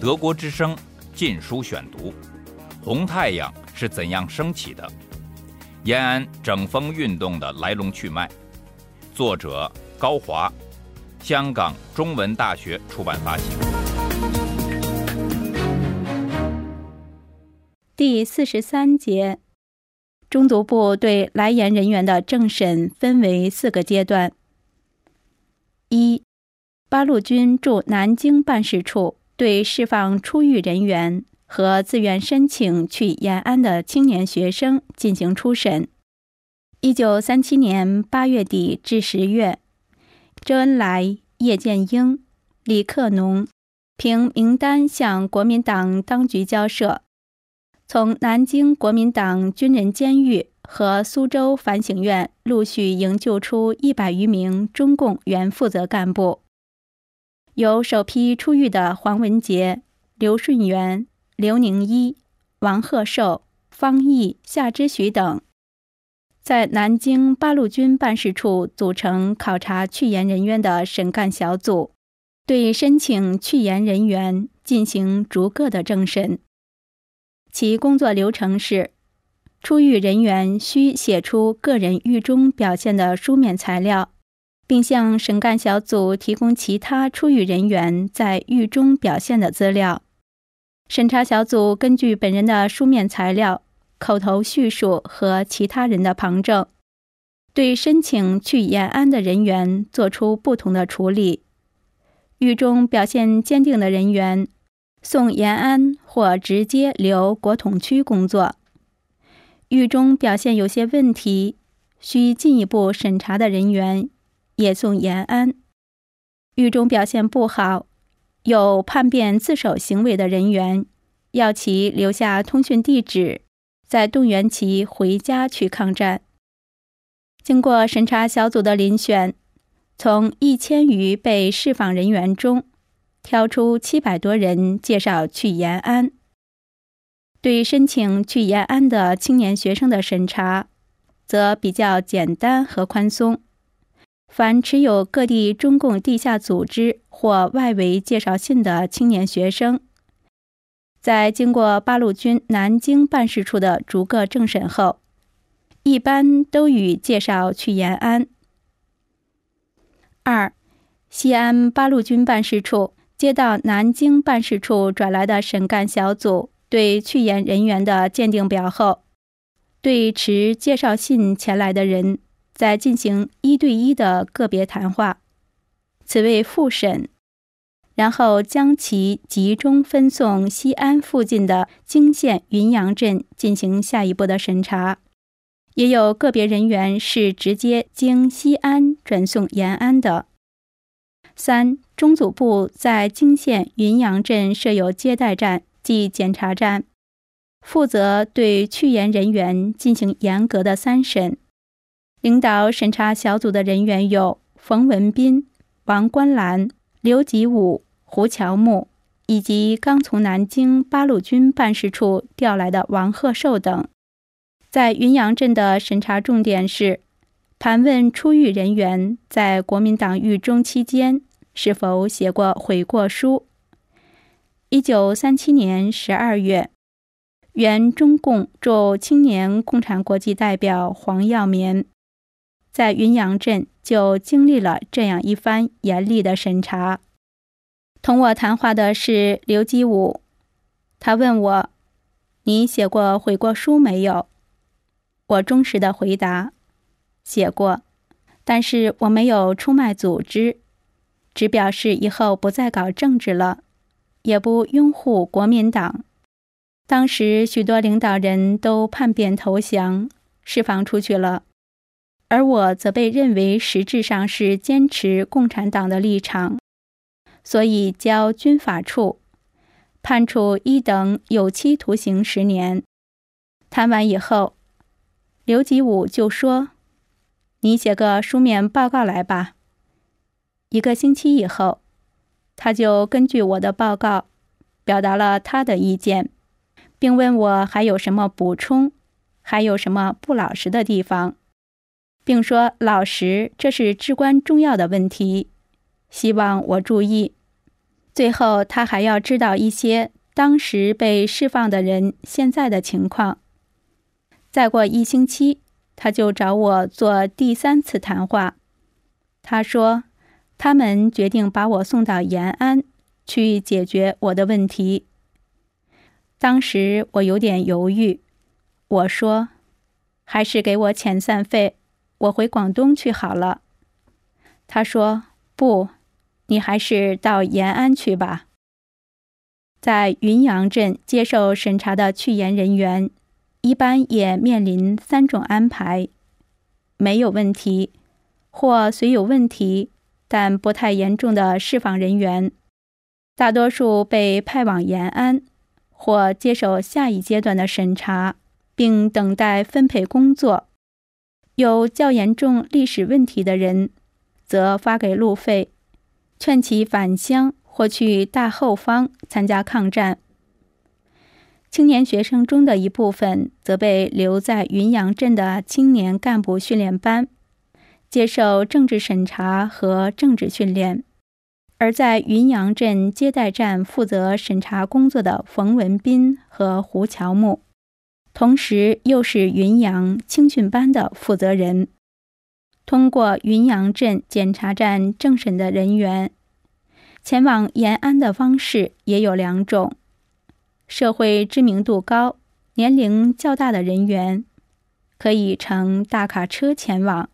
德国之声《禁书选读》：红太阳是怎样升起的？延安整风运动的来龙去脉。作者高华，香港中文大学出版发行。第四十三节，中读部对来延人员的政审分为四个阶段。一、八路军驻南京办事处对释放出狱人员和自愿申请去延安的青年学生进行初审。一九三七年八月底至十月，周恩来、叶剑英、李克农凭名单向国民党当局交涉，从南京国民党军人监狱。和苏州反省院陆续营救出一百余名中共原负责干部，由首批出狱的黄文杰、刘顺元、刘宁一、王鹤寿、方毅、夏之许等，在南京八路军办事处组成考察去延人员的审干小组，对申请去延人员进行逐个的政审。其工作流程是。出狱人员需写出个人狱中表现的书面材料，并向审干小组提供其他出狱人员在狱中表现的资料。审查小组根据本人的书面材料、口头叙述和其他人的旁证，对申请去延安的人员作出不同的处理。狱中表现坚定的人员，送延安或直接留国统区工作。狱中表现有些问题，需进一步审查的人员，也送延安。狱中表现不好，有叛变自首行为的人员，要其留下通讯地址，再动员其回家去抗战。经过审查小组的遴选，从一千余被释放人员中，挑出七百多人介绍去延安。对申请去延安的青年学生的审查，则比较简单和宽松。凡持有各地中共地下组织或外围介绍信的青年学生，在经过八路军南京办事处的逐个政审后，一般都予介绍去延安。二，西安八路军办事处接到南京办事处转来的审干小组。对去延人员的鉴定表后，对持介绍信前来的人再进行一对一的个别谈话，此为复审，然后将其集中分送西安附近的泾县云阳镇进行下一步的审查。也有个别人员是直接经西安转送延安的。三中组部在泾县云阳镇设有接待站。即检查站，负责对去延人员进行严格的三审。领导审查小组的人员有冯文斌、王观兰、刘吉武、胡乔木，以及刚从南京八路军办事处调来的王鹤寿等。在云阳镇的审查重点是盘问出狱人员在国民党狱中期间是否写过悔过书。一九三七年十二月，原中共驻青年共产国际代表黄耀明在云阳镇就经历了这样一番严厉的审查。同我谈话的是刘基武，他问我：“你写过悔过书没有？”我忠实的回答：“写过，但是我没有出卖组织，只表示以后不再搞政治了。”也不拥护国民党。当时许多领导人都叛变投降，释放出去了，而我则被认为实质上是坚持共产党的立场，所以交军法处，判处一等有期徒刑十年。谈完以后，刘吉武就说：“你写个书面报告来吧。”一个星期以后。他就根据我的报告，表达了他的意见，并问我还有什么补充，还有什么不老实的地方，并说老实这是至关重要的问题，希望我注意。最后，他还要知道一些当时被释放的人现在的情况。再过一星期，他就找我做第三次谈话。他说，他们决定把我送到延安去解决我的问题。当时我有点犹豫，我说：“还是给我遣散费，我回广东去好了。”他说：“不。”你还是到延安去吧。在云阳镇接受审查的去延人员，一般也面临三种安排：没有问题，或虽有问题但不太严重的释放人员，大多数被派往延安，或接受下一阶段的审查，并等待分配工作；有较严重历史问题的人，则发给路费。劝其返乡或去大后方参加抗战。青年学生中的一部分则被留在云阳镇的青年干部训练班，接受政治审查和政治训练。而在云阳镇接待站负责审查工作的冯文斌和胡乔木，同时又是云阳青训班的负责人。通过云阳镇检查站政审的人员，前往延安的方式也有两种：社会知名度高、年龄较大的人员可以乘大卡车前往；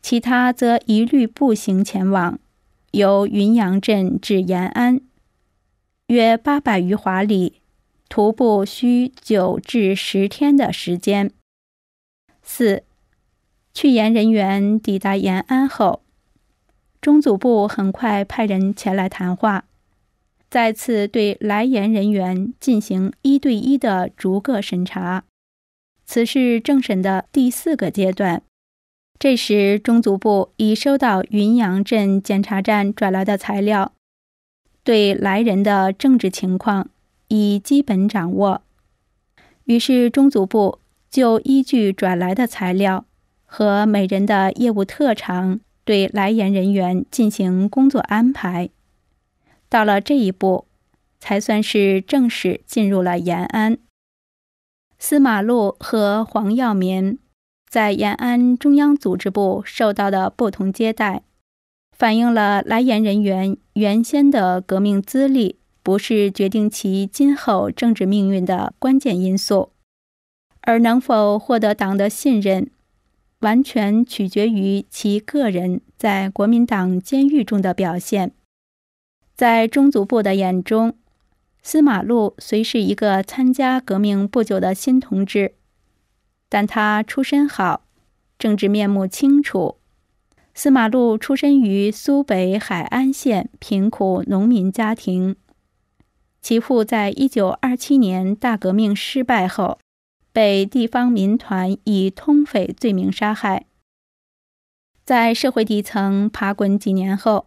其他则一律步行前往，由云阳镇至延安，约八百余华里，徒步需九至十天的时间。四。去延人员抵达延安后，中组部很快派人前来谈话，再次对来延人员进行一对一的逐个审查。此是政审的第四个阶段。这时，中组部已收到云阳镇检查站转来的材料，对来人的政治情况已基本掌握。于是，中组部就依据转来的材料。和每人的业务特长，对来延人员进行工作安排。到了这一步，才算是正式进入了延安。司马禄和黄耀民在延安中央组织部受到的不同接待，反映了来延人员原先的革命资历不是决定其今后政治命运的关键因素，而能否获得党的信任。完全取决于其个人在国民党监狱中的表现。在中组部的眼中，司马禄虽是一个参加革命不久的新同志，但他出身好，政治面目清楚。司马禄出身于苏北海安县贫苦农民家庭，其父在一九二七年大革命失败后。被地方民团以通匪罪名杀害。在社会底层爬滚几年后，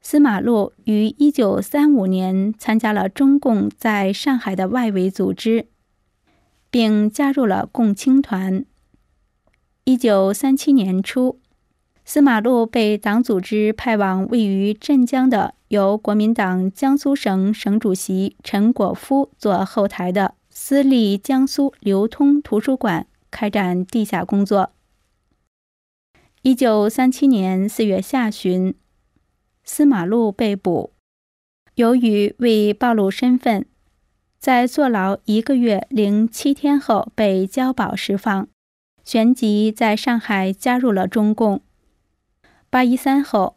司马禄于1935年参加了中共在上海的外围组织，并加入了共青团。1937年初，司马禄被党组织派往位于镇江的由国民党江苏省省主席陈果夫做后台的。私立江苏流通图书馆开展地下工作。一九三七年四月下旬，司马禄被捕，由于未暴露身份，在坐牢一个月零七天后被交保释放，旋即在上海加入了中共。八一三后，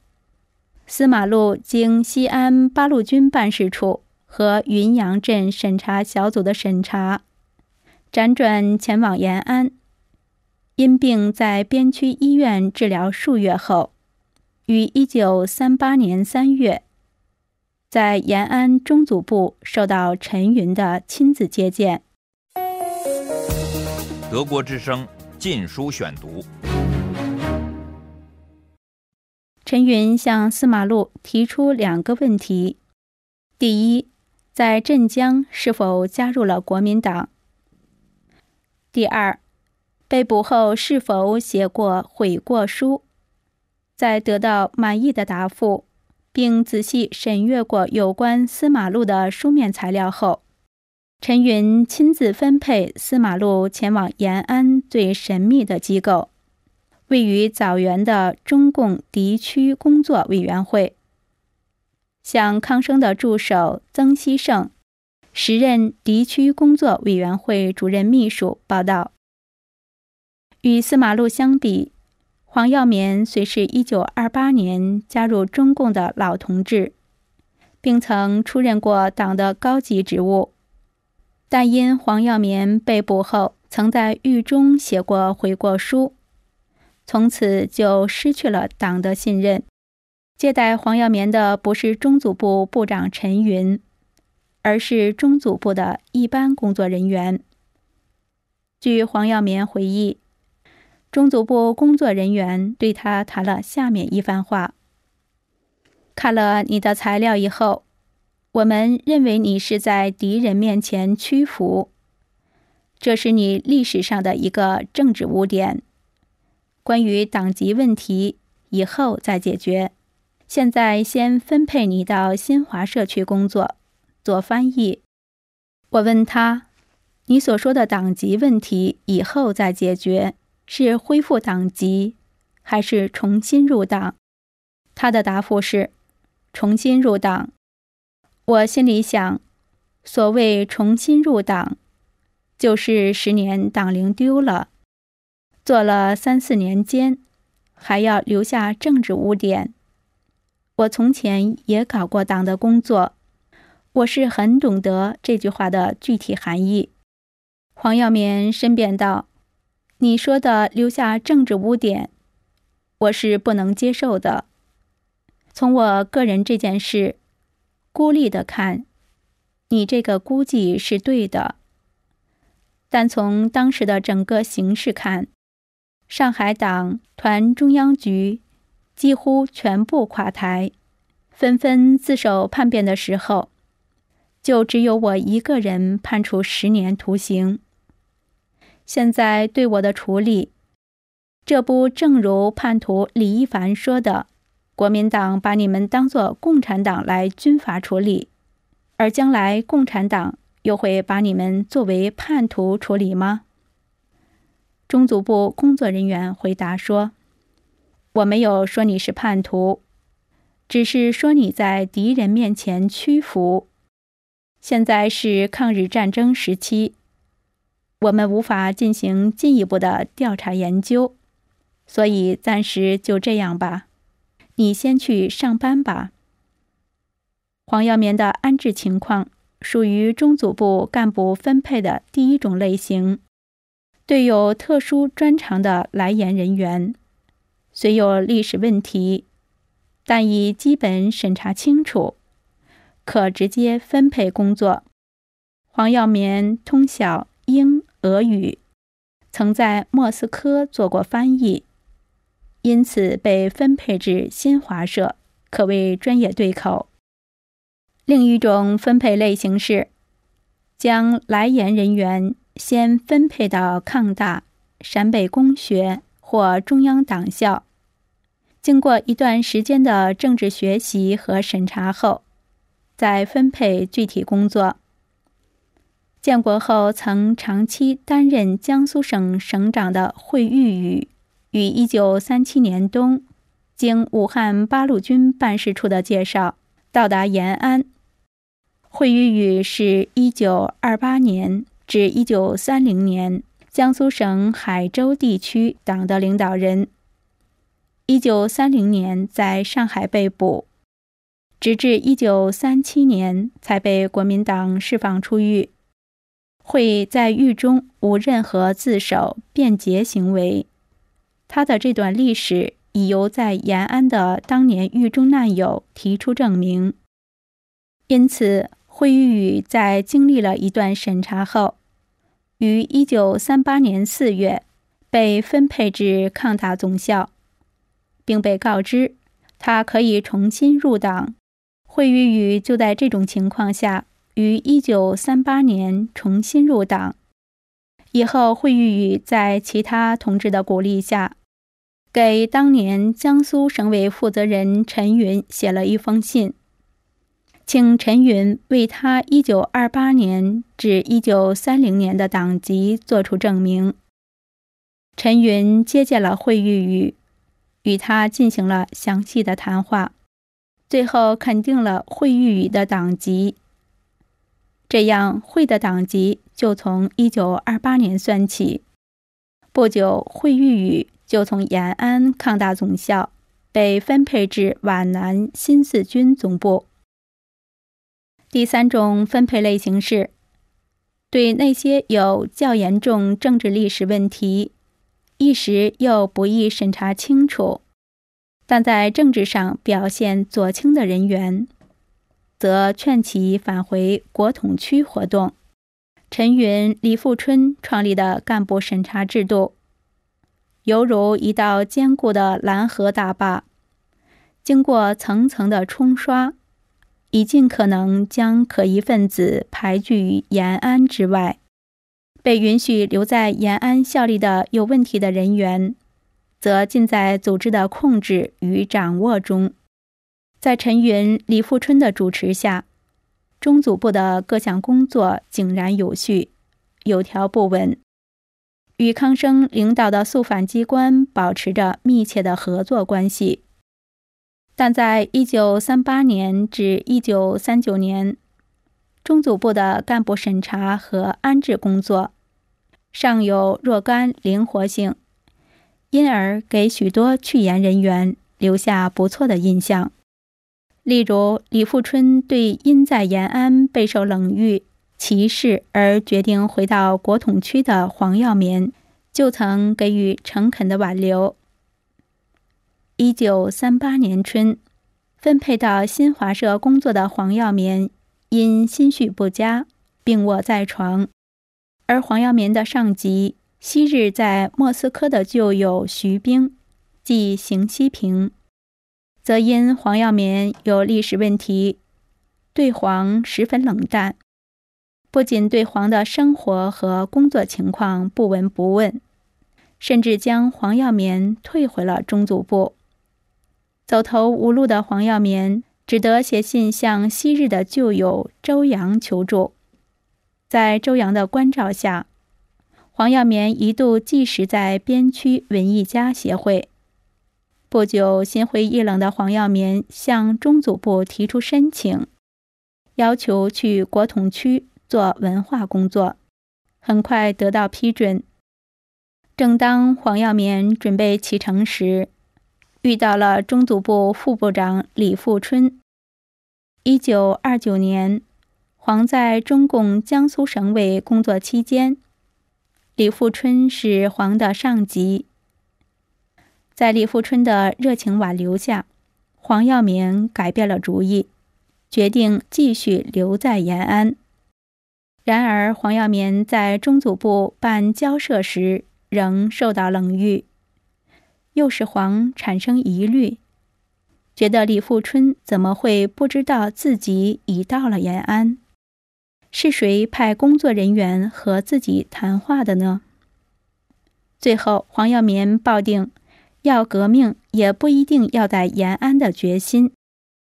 司马禄经西安八路军办事处。和云阳镇审查小组的审查，辗转前往延安，因病在边区医院治疗数月后，于一九三八年三月，在延安中组部受到陈云的亲自接见。德国之声《禁书选读》，陈云向司马禄提出两个问题：第一，在镇江是否加入了国民党？第二，被捕后是否写过悔过书？在得到满意的答复，并仔细审阅过有关司马禄的书面材料后，陈云亲自分配司马禄前往延安最神秘的机构——位于枣园的中共敌区工作委员会，向康生的助手曾希圣，时任敌区工作委员会主任秘书报道。与司马禄相比，黄耀绵虽是一九二八年加入中共的老同志，并曾出任过党的高级职务，但因黄耀绵被捕后曾在狱中写过悔过书，从此就失去了党的信任。接待黄耀绵的不是中组部部长陈云，而是中组部的一般工作人员。据黄耀绵回忆。中组部工作人员对他谈了下面一番话：“看了你的材料以后，我们认为你是在敌人面前屈服，这是你历史上的一个政治污点。关于党籍问题，以后再解决。现在先分配你到新华社去工作，做翻译。”我问他：“你所说的党籍问题，以后再解决？”是恢复党籍，还是重新入党？他的答复是：重新入党。我心里想，所谓重新入党，就是十年党龄丢了，做了三四年监，还要留下政治污点。我从前也搞过党的工作，我是很懂得这句话的具体含义。黄耀绵申辩道。你说的留下政治污点，我是不能接受的。从我个人这件事孤立的看，你这个估计是对的。但从当时的整个形势看，上海党团中央局几乎全部垮台，纷纷自首叛变的时候，就只有我一个人判处十年徒刑。现在对我的处理，这不正如叛徒李一凡说的：“国民党把你们当作共产党来军法处理，而将来共产党又会把你们作为叛徒处理吗？”中组部工作人员回答说：“我没有说你是叛徒，只是说你在敌人面前屈服。现在是抗日战争时期。”我们无法进行进一步的调查研究，所以暂时就这样吧。你先去上班吧。黄耀绵的安置情况属于中组部干部分配的第一种类型，对有特殊专长的来研人员，虽有历史问题，但已基本审查清楚，可直接分配工作。黄耀绵通晓。英、俄语，曾在莫斯科做过翻译，因此被分配至新华社，可谓专业对口。另一种分配类型是，将来研人员先分配到抗大、陕北工学或中央党校，经过一段时间的政治学习和审查后，再分配具体工作。建国后曾长期担任江苏省省长的惠玉宇，于一九三七年冬，经武汉八路军办事处的介绍，到达延安。惠玉宇是一九二八年至一九三零年江苏省海州地区党的领导人。一九三零年在上海被捕，直至一九三七年才被国民党释放出狱。会在狱中无任何自首辩解行为，他的这段历史已由在延安的当年狱中难友提出证明。因此，惠玉宇在经历了一段审查后，于一九三八年四月被分配至抗大总校，并被告知他可以重新入党。惠玉宇就在这种情况下。于一九三八年重新入党，以后惠玉宇在其他同志的鼓励下，给当年江苏省委负责人陈云写了一封信，请陈云为他1928年至1930年的党籍作出证明。陈云接见了惠玉宇，与他进行了详细的谈话，最后肯定了惠玉宇的党籍。这样，惠的党籍就从1928年算起。不久，惠玉宇。就从延安抗大总校被分配至皖南新四军总部。第三种分配类型是，对那些有较严重政治历史问题，一时又不易审查清楚，但在政治上表现左倾的人员，则劝其返回国统区活动。陈云、李富春创立的干部审查制度。犹如一道坚固的拦河大坝，经过层层的冲刷，已尽可能将可疑分子排拒于延安之外。被允许留在延安效力的有问题的人员，则尽在组织的控制与掌握中。在陈云、李富春的主持下，中组部的各项工作井然有序，有条不紊。与康生领导的肃反机关保持着密切的合作关系，但在1938年至1939年，中组部的干部审查和安置工作尚有若干灵活性，因而给许多去延人员留下不错的印象。例如，李富春对因在延安备受冷遇。歧视而决定回到国统区的黄耀民，就曾给予诚恳的挽留。一九三八年春，分配到新华社工作的黄耀绵因心绪不佳，病卧在床，而黄耀绵的上级昔日在莫斯科的旧友徐冰，即邢锡平，则因黄耀绵有历史问题，对黄十分冷淡。不仅对黄的生活和工作情况不闻不问，甚至将黄耀绵退回了中组部。走投无路的黄耀绵只得写信向昔日的旧友周扬求助。在周扬的关照下，黄耀绵一度寄食在边区文艺家协会。不久，心灰意冷的黄耀绵向中组部提出申请，要求去国统区。做文化工作，很快得到批准。正当黄耀绵准备启程时，遇到了中组部副部长李富春。一九二九年，黄在中共江苏省委工作期间，李富春是黄的上级。在李富春的热情挽留下，黄耀绵改变了主意，决定继续留在延安。然而，黄耀绵在中组部办交涉时仍受到冷遇，又使黄产生疑虑，觉得李富春怎么会不知道自己已到了延安？是谁派工作人员和自己谈话的呢？最后，黄耀民抱定要革命也不一定要在延安的决心，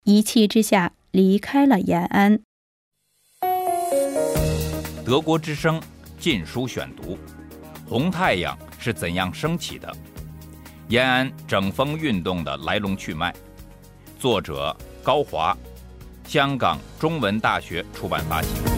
一气之下离开了延安。德国之声《禁书选读》：红太阳是怎样升起的？延安整风运动的来龙去脉。作者高华，香港中文大学出版发行。